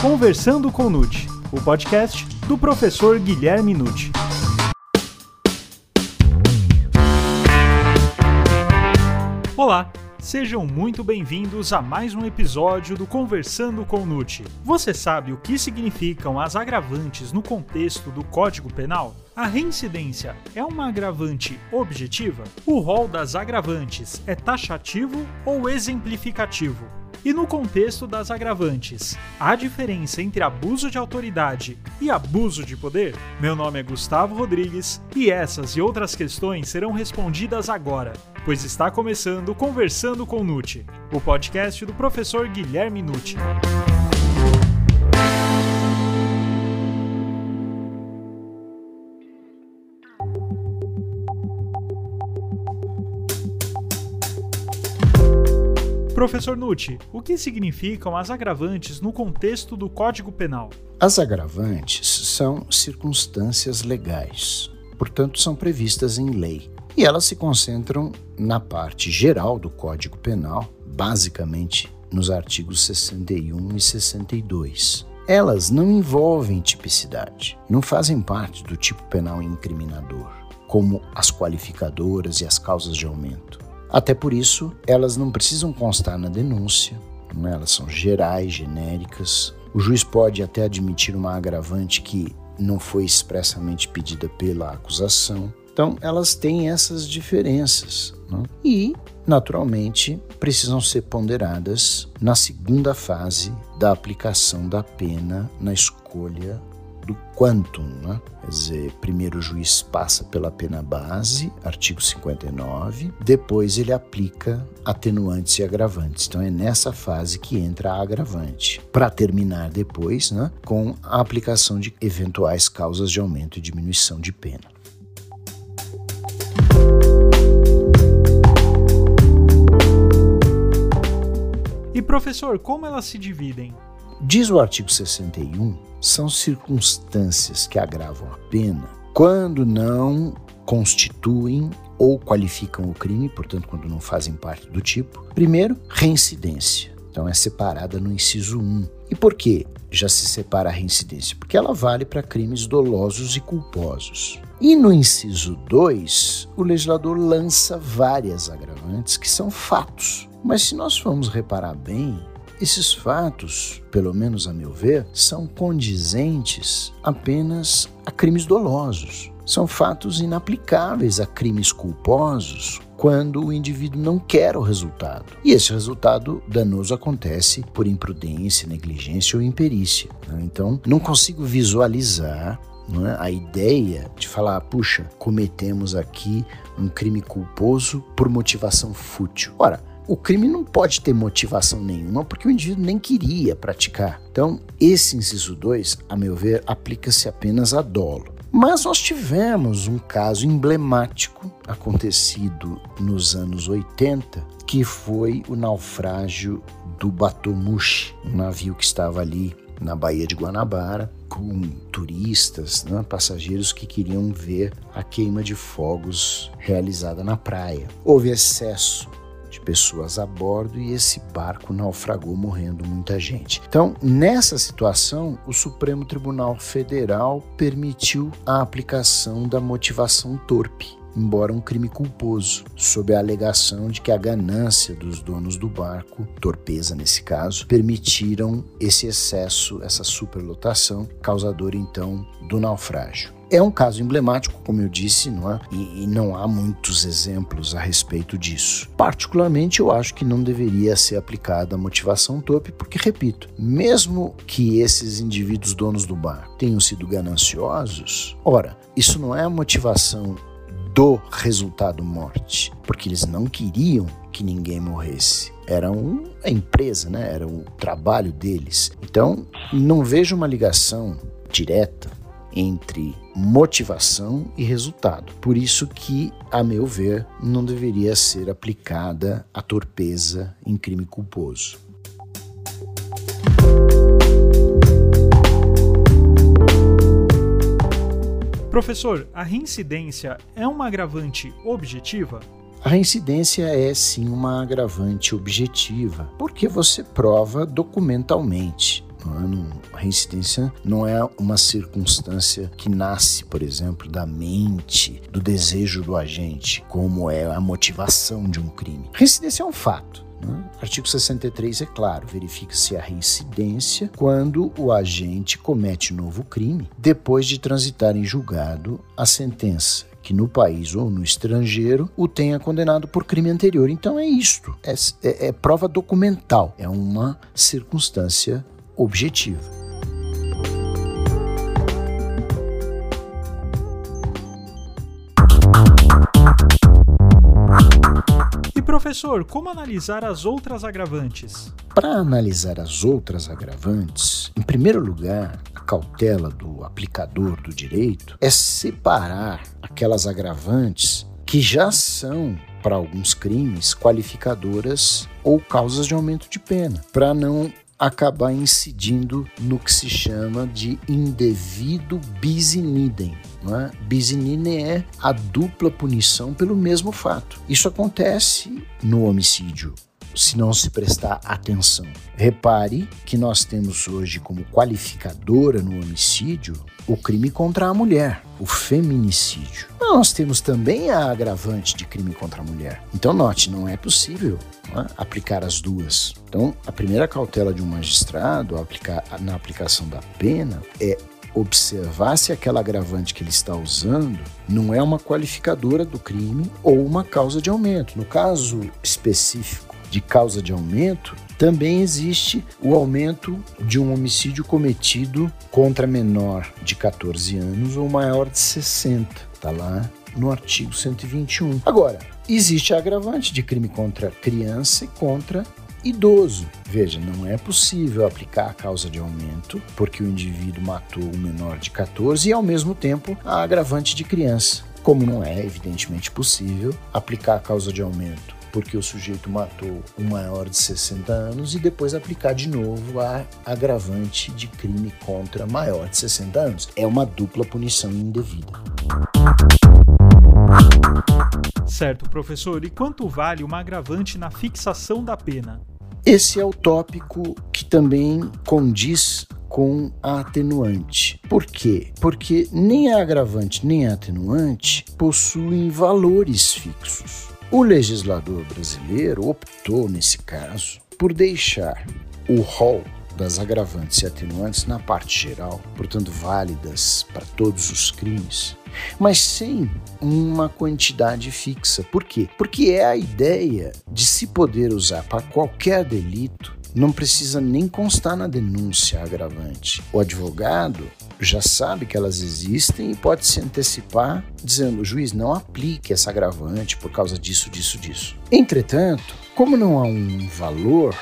Conversando com Nute, o podcast do professor Guilherme Nute. Olá, sejam muito bem-vindos a mais um episódio do Conversando com Nute. Você sabe o que significam as agravantes no contexto do Código Penal? A reincidência é uma agravante objetiva? O rol das agravantes é taxativo ou exemplificativo? E no contexto das agravantes, há diferença entre abuso de autoridade e abuso de poder? Meu nome é Gustavo Rodrigues e essas e outras questões serão respondidas agora, pois está começando Conversando com Nute, o podcast do professor Guilherme Nute. Professor Nucci, o que significam as agravantes no contexto do Código Penal? As agravantes são circunstâncias legais, portanto, são previstas em lei. E elas se concentram na parte geral do Código Penal, basicamente nos artigos 61 e 62. Elas não envolvem tipicidade, não fazem parte do tipo penal incriminador, como as qualificadoras e as causas de aumento. Até por isso, elas não precisam constar na denúncia, não é? elas são gerais, genéricas. O juiz pode até admitir uma agravante que não foi expressamente pedida pela acusação. Então, elas têm essas diferenças. Não? E, naturalmente, precisam ser ponderadas na segunda fase da aplicação da pena na escolha do quantum, né? Quer dizer, primeiro o juiz passa pela pena base, artigo 59, depois ele aplica atenuantes e agravantes. Então é nessa fase que entra a agravante, para terminar depois né, com a aplicação de eventuais causas de aumento e diminuição de pena. E professor, como elas se dividem? Diz o artigo 61, são circunstâncias que agravam a pena quando não constituem ou qualificam o crime, portanto, quando não fazem parte do tipo. Primeiro, reincidência. Então é separada no inciso 1. E por que já se separa a reincidência? Porque ela vale para crimes dolosos e culposos. E no inciso 2, o legislador lança várias agravantes que são fatos. Mas se nós formos reparar bem, esses fatos, pelo menos a meu ver, são condizentes apenas a crimes dolosos. São fatos inaplicáveis a crimes culposos quando o indivíduo não quer o resultado. E esse resultado danoso acontece por imprudência, negligência ou imperícia. Né? Então, não consigo visualizar é? a ideia de falar, puxa, cometemos aqui um crime culposo por motivação fútil. Ora, o crime não pode ter motivação nenhuma porque o indivíduo nem queria praticar. Então, esse inciso 2, a meu ver, aplica-se apenas a dolo. Mas nós tivemos um caso emblemático acontecido nos anos 80, que foi o naufrágio do Batomushi, um navio que estava ali na Baía de Guanabara, com turistas, né, passageiros que queriam ver a queima de fogos realizada na praia. Houve excesso pessoas a bordo e esse barco naufragou, morrendo muita gente. Então, nessa situação, o Supremo Tribunal Federal permitiu a aplicação da motivação torpe embora um crime culposo, sob a alegação de que a ganância dos donos do barco, torpeza nesse caso, permitiram esse excesso, essa superlotação, causador então do naufrágio. É um caso emblemático, como eu disse, não é? E, e, não há muitos exemplos a respeito disso. Particularmente, eu acho que não deveria ser aplicada a motivação torpe, porque, repito, mesmo que esses indivíduos donos do bar tenham sido gananciosos, ora, isso não é a motivação do resultado morte, porque eles não queriam que ninguém morresse. Era uma empresa, né? Era o trabalho deles. Então, não vejo uma ligação direta entre motivação e resultado. Por isso que, a meu ver, não deveria ser aplicada a torpeza em crime culposo. Professor, a reincidência é uma agravante objetiva? A reincidência é sim uma agravante objetiva, porque você prova documentalmente é? A reincidência não é uma circunstância que nasce, por exemplo, da mente, do desejo do agente, como é a motivação de um crime. Reincidência é um fato. Né? Artigo 63 é claro, verifica-se a reincidência quando o agente comete novo crime depois de transitar em julgado a sentença que no país ou no estrangeiro o tenha condenado por crime anterior. Então é isto, é, é, é prova documental, é uma circunstância objetiva. Professor, como analisar as outras agravantes? Para analisar as outras agravantes, em primeiro lugar, a cautela do aplicador do direito é separar aquelas agravantes que já são para alguns crimes qualificadoras ou causas de aumento de pena, para não acabar incidindo no que se chama de indevido bis in idem. É? Idem é a dupla punição pelo mesmo fato. Isso acontece no homicídio se não se prestar atenção. Repare que nós temos hoje como qualificadora no homicídio o crime contra a mulher, o feminicídio. Nós temos também a agravante de crime contra a mulher. Então, note, não é possível é? aplicar as duas. Então, a primeira cautela de um magistrado aplicar, na aplicação da pena é observar se aquela agravante que ele está usando não é uma qualificadora do crime ou uma causa de aumento. No caso específico de causa de aumento, também existe o aumento de um homicídio cometido contra menor de 14 anos ou maior de 60. Está lá no artigo 121. Agora, existe a agravante de crime contra criança e contra idoso. Veja, não é possível aplicar a causa de aumento porque o indivíduo matou um menor de 14 e, ao mesmo tempo, a agravante de criança. Como não é, evidentemente, possível aplicar a causa de aumento porque o sujeito matou um maior de 60 anos e depois aplicar de novo a agravante de crime contra maior de 60 anos. É uma dupla punição indevida. Certo, professor. E quanto vale uma agravante na fixação da pena? Esse é o tópico que também condiz com a atenuante. Por quê? Porque nem a agravante nem a atenuante possuem valores fixos. O legislador brasileiro optou, nesse caso, por deixar o rol das agravantes e atenuantes na parte geral, portanto válidas para todos os crimes, mas sem uma quantidade fixa. Por quê? Porque é a ideia de se poder usar para qualquer delito não precisa nem constar na denúncia agravante. O advogado já sabe que elas existem e pode se antecipar dizendo: o juiz não aplique essa agravante por causa disso, disso, disso. Entretanto, como não há um valor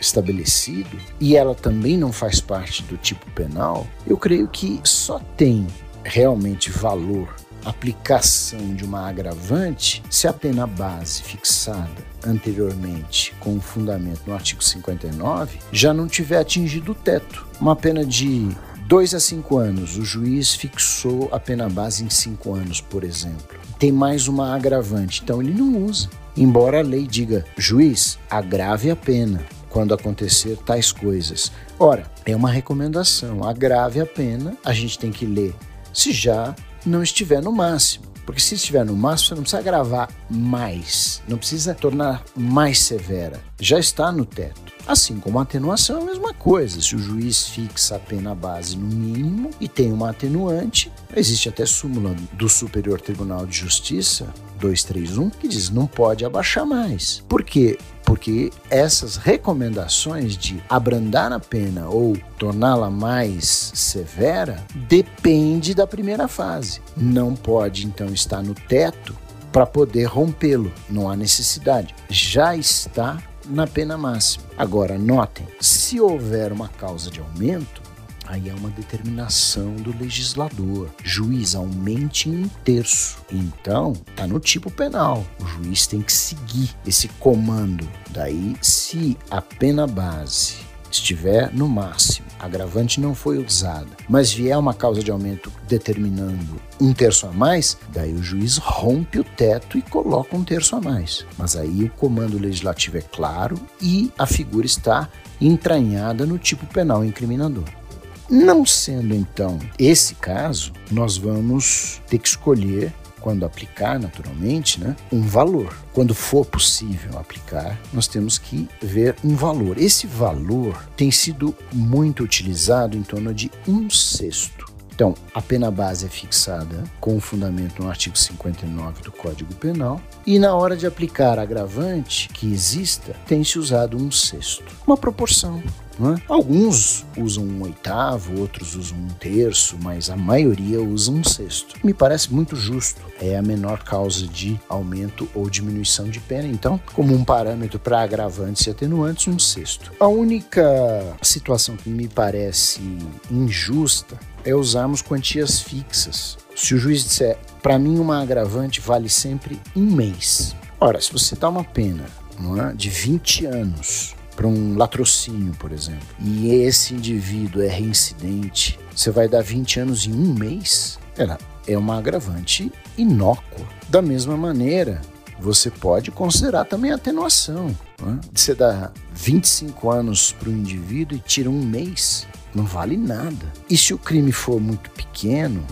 estabelecido e ela também não faz parte do tipo penal, eu creio que só tem realmente valor aplicação de uma agravante se a pena base fixada anteriormente com fundamento no artigo 59 já não tiver atingido o teto. Uma pena de 2 a 5 anos, o juiz fixou a pena base em 5 anos, por exemplo. Tem mais uma agravante, então ele não usa. Embora a lei diga, juiz, agrave a pena quando acontecer tais coisas. Ora, é uma recomendação, agrave a pena, a gente tem que ler se já não estiver no máximo. Porque se estiver no máximo, você não precisa gravar mais, não precisa tornar mais severa. Já está no teto. Assim como a atenuação é a mesma coisa. Se o juiz fixa a pena base no mínimo e tem uma atenuante, existe até súmula do Superior Tribunal de Justiça 231 que diz não pode abaixar mais. Por quê? Porque essas recomendações de abrandar a pena ou torná-la mais severa depende da primeira fase. Não pode então estar no teto para poder rompê-lo. Não há necessidade. Já está na pena máxima. Agora, notem, se houver uma causa de aumento, aí é uma determinação do legislador. Juiz aumente em um terço. Então, tá no tipo penal. O juiz tem que seguir esse comando. Daí, se a pena base Se tiver no máximo, agravante não foi usada, mas vier uma causa de aumento determinando um terço a mais, daí o juiz rompe o teto e coloca um terço a mais. Mas aí o comando legislativo é claro e a figura está entranhada no tipo penal incriminador. Não sendo então esse caso, nós vamos ter que escolher quando aplicar, naturalmente, né, um valor. Quando for possível aplicar, nós temos que ver um valor. Esse valor tem sido muito utilizado em torno de um sexto. Então, a pena base é fixada com fundamento no artigo 59 do Código Penal e na hora de aplicar agravante que exista, tem-se usado um sexto. Uma proporção é? Alguns usam um oitavo, outros usam um terço, mas a maioria usa um sexto. Me parece muito justo. É a menor causa de aumento ou diminuição de pena. Então, como um parâmetro para agravantes e atenuantes, um sexto. A única situação que me parece injusta é usarmos quantias fixas. Se o juiz disser, para mim uma agravante vale sempre um mês. Ora, se você dá uma pena é, de 20 anos para um latrocínio, por exemplo, e esse indivíduo é reincidente, você vai dar 20 anos em um mês? Ela é uma agravante inócua. Da mesma maneira, você pode considerar também a atenuação. Né? Você dá 25 anos para o indivíduo e tira um mês, não vale nada. E se o crime for muito pequeno,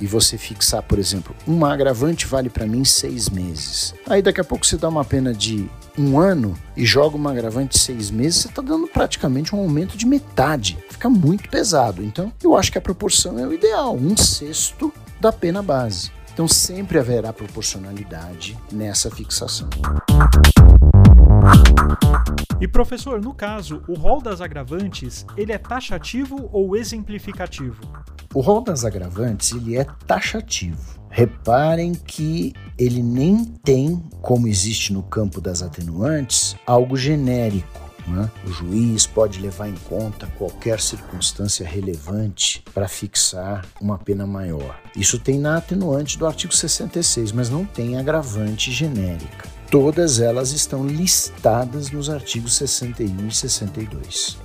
e você fixar, por exemplo, uma agravante vale para mim seis meses. Aí daqui a pouco você dá uma pena de um ano e joga uma agravante seis meses, você está dando praticamente um aumento de metade. Fica muito pesado. Então, eu acho que a proporção é o ideal, um sexto da pena base. Então, sempre haverá proporcionalidade nessa fixação. E professor, no caso, o rol das agravantes, ele é taxativo ou exemplificativo? O rol das agravantes, ele é taxativo. Reparem que ele nem tem, como existe no campo das atenuantes, algo genérico. Né? O juiz pode levar em conta qualquer circunstância relevante para fixar uma pena maior. Isso tem na atenuante do artigo 66, mas não tem agravante genérica. Todas elas estão listadas nos artigos 61 e 62.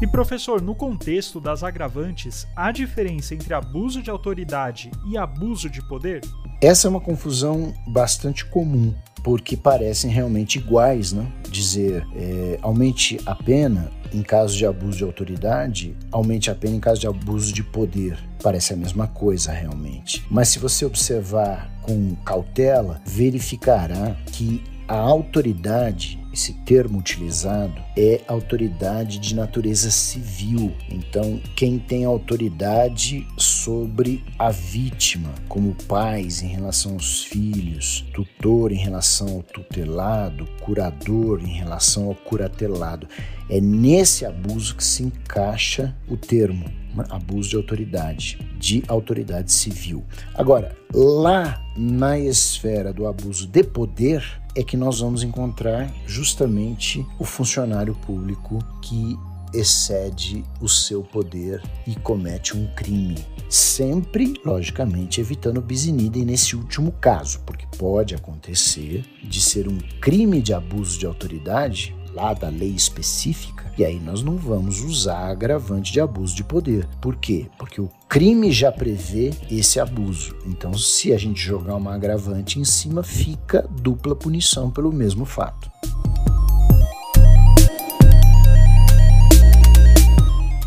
E professor, no contexto das agravantes, há diferença entre abuso de autoridade e abuso de poder? Essa é uma confusão bastante comum, porque parecem realmente iguais, né? Dizer é, aumente a pena em caso de abuso de autoridade, aumente a pena em caso de abuso de poder. Parece a mesma coisa realmente. Mas se você observar com cautela, verificará que a autoridade, esse termo utilizado, é autoridade de natureza civil. Então, quem tem autoridade sobre a vítima, como pais em relação aos filhos, tutor em relação ao tutelado, curador em relação ao curatelado. É nesse abuso que se encaixa o termo? Abuso de autoridade, de autoridade civil. Agora, lá na esfera do abuso de poder, é que nós vamos encontrar justamente o funcionário público que excede o seu poder e comete um crime. Sempre, logicamente, evitando bis in nesse último caso, porque pode acontecer de ser um crime de abuso de autoridade lá da lei específica, e aí nós não vamos usar agravante de abuso de poder. Por quê? Porque o crime já prevê esse abuso. Então, se a gente jogar uma agravante em cima, fica dupla punição pelo mesmo fato.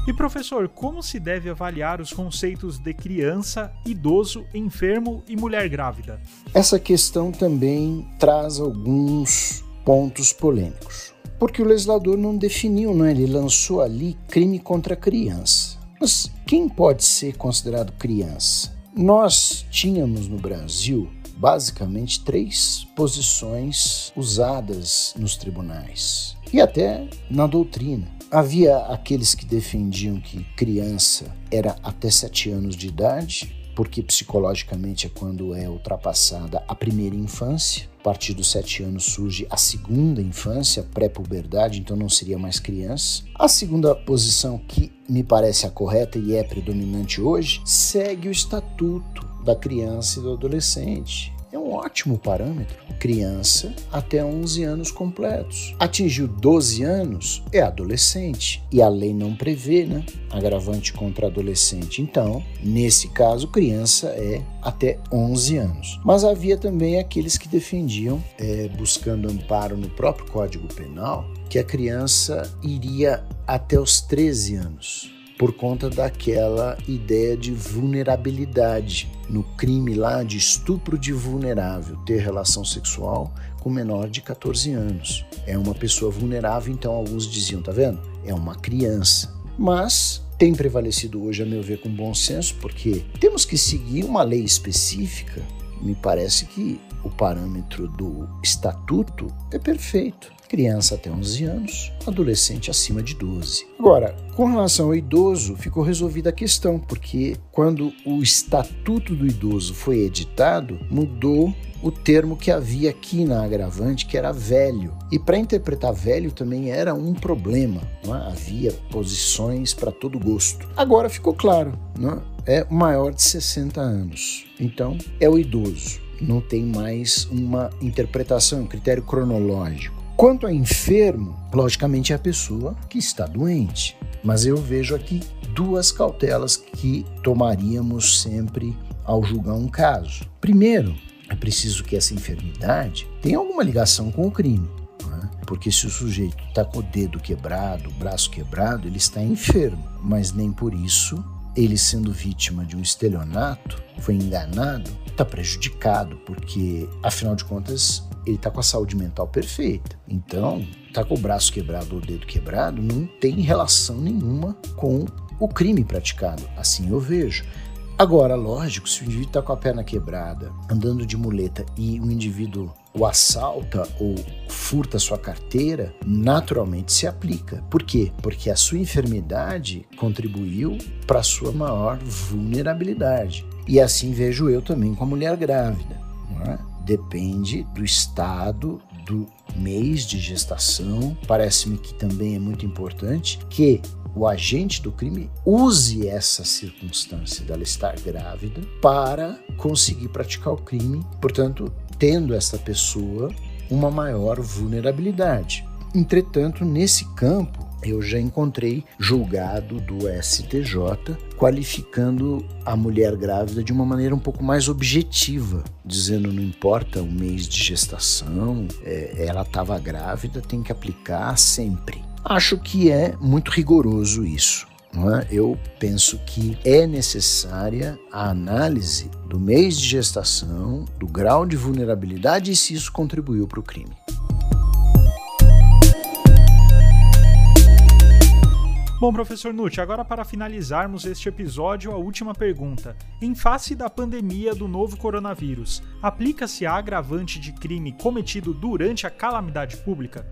E professor, como se deve avaliar os conceitos de criança, idoso, enfermo e mulher grávida? Essa questão também traz alguns pontos polêmicos porque o legislador não definiu, não é? ele lançou ali crime contra criança. Mas quem pode ser considerado criança? Nós tínhamos no Brasil basicamente três posições usadas nos tribunais e até na doutrina. Havia aqueles que defendiam que criança era até sete anos de idade, porque psicologicamente é quando é ultrapassada a primeira infância. A partir dos sete anos surge a segunda infância, pré-puberdade, então não seria mais criança. A segunda posição, que me parece a correta e é predominante hoje, segue o estatuto da criança e do adolescente. É um ótimo parâmetro. Criança até 11 anos completos. Atingiu 12 anos, é adolescente. E a lei não prevê, né? Agravante contra adolescente. Então, nesse caso, criança é até 11 anos. Mas havia também aqueles que defendiam, é, buscando amparo no próprio Código Penal, que a criança iria até os 13 anos por conta daquela ideia de vulnerabilidade no crime lá de estupro de vulnerável, ter relação sexual com menor de 14 anos. É uma pessoa vulnerável, então alguns diziam, tá vendo? É uma criança. Mas tem prevalecido hoje, a meu ver, com bom senso, porque temos que seguir uma lei específica. Me parece que o parâmetro do estatuto é perfeito criança até 11 anos, adolescente acima de 12. Agora, com relação ao idoso, ficou resolvida a questão, porque quando o Estatuto do Idoso foi editado, mudou o termo que havia aqui na agravante, que era velho. E para interpretar velho também era um problema, é? havia posições para todo gosto. Agora ficou claro, é? é maior de 60 anos, então é o idoso. Não tem mais uma interpretação, um critério cronológico. Quanto a enfermo, logicamente é a pessoa que está doente. Mas eu vejo aqui duas cautelas que tomaríamos sempre ao julgar um caso. Primeiro, é preciso que essa enfermidade tenha alguma ligação com o crime. É? Porque se o sujeito está com o dedo quebrado, o braço quebrado, ele está enfermo, mas nem por isso ele sendo vítima de um estelionato, foi enganado, está prejudicado, porque afinal de contas ele está com a saúde mental perfeita. Então, tá com o braço quebrado ou o dedo quebrado não tem relação nenhuma com o crime praticado. Assim eu vejo. Agora, lógico, se o indivíduo está com a perna quebrada, andando de muleta e o indivíduo o assalta ou furta sua carteira, naturalmente se aplica. Por quê? Porque a sua enfermidade contribuiu para sua maior vulnerabilidade. E assim vejo eu também com a mulher grávida. É? Depende do estado do mês de gestação. Parece-me que também é muito importante que o agente do crime use essa circunstância dela estar grávida para conseguir praticar o crime. Portanto, tendo essa pessoa uma maior vulnerabilidade. Entretanto, nesse campo, eu já encontrei julgado do STJ qualificando a mulher grávida de uma maneira um pouco mais objetiva, dizendo não importa o mês de gestação, é, ela estava grávida, tem que aplicar sempre. Acho que é muito rigoroso isso. É? Eu penso que é necessária a análise do mês de gestação, do grau de vulnerabilidade e se isso contribuiu para o crime. Bom, professor Nutt, agora para finalizarmos este episódio, a última pergunta. Em face da pandemia do novo coronavírus, aplica-se a agravante de crime cometido durante a calamidade pública?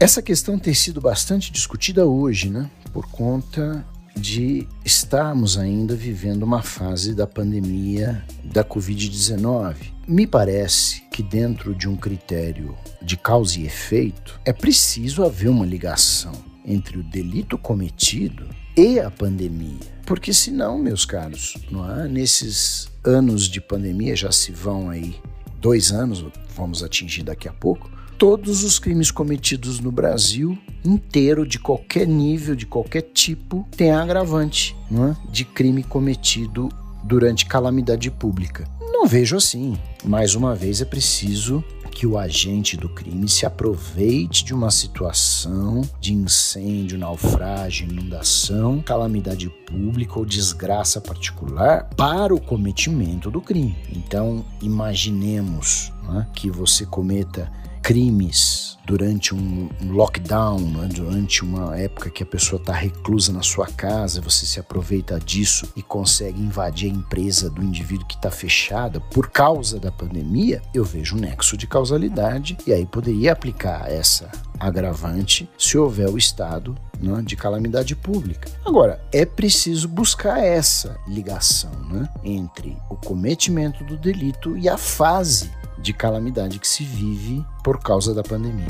Essa questão tem sido bastante discutida hoje, né? Por conta de estarmos ainda vivendo uma fase da pandemia da Covid-19. Me parece que, dentro de um critério de causa e efeito, é preciso haver uma ligação entre o delito cometido e a pandemia. Porque, senão, meus caros, não há, nesses anos de pandemia, já se vão aí dois anos, vamos atingir daqui a pouco todos os crimes cometidos no Brasil inteiro, de qualquer nível, de qualquer tipo, tem agravante é? de crime cometido durante calamidade pública. Não vejo assim. Mais uma vez, é preciso que o agente do crime se aproveite de uma situação de incêndio, naufrágio, inundação, calamidade pública ou desgraça particular para o cometimento do crime. Então, imaginemos né, que você cometa crimes durante um lockdown, né? durante uma época que a pessoa está reclusa na sua casa, você se aproveita disso e consegue invadir a empresa do indivíduo que está fechada por causa da pandemia, eu vejo um nexo de causalidade e aí poderia aplicar essa agravante se houver o estado né, de calamidade pública. Agora, é preciso buscar essa ligação né, entre o cometimento do delito e a fase de calamidade que se vive por causa da pandemia.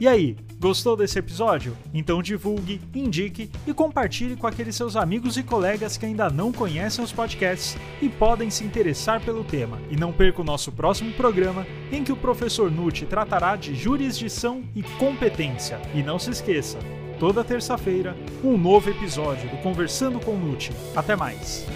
E aí, Gostou desse episódio? Então divulgue, indique e compartilhe com aqueles seus amigos e colegas que ainda não conhecem os podcasts e podem se interessar pelo tema. E não perca o nosso próximo programa, em que o professor Nutti tratará de jurisdição e competência. E não se esqueça, toda terça-feira, um novo episódio do Conversando com Nutti. Até mais!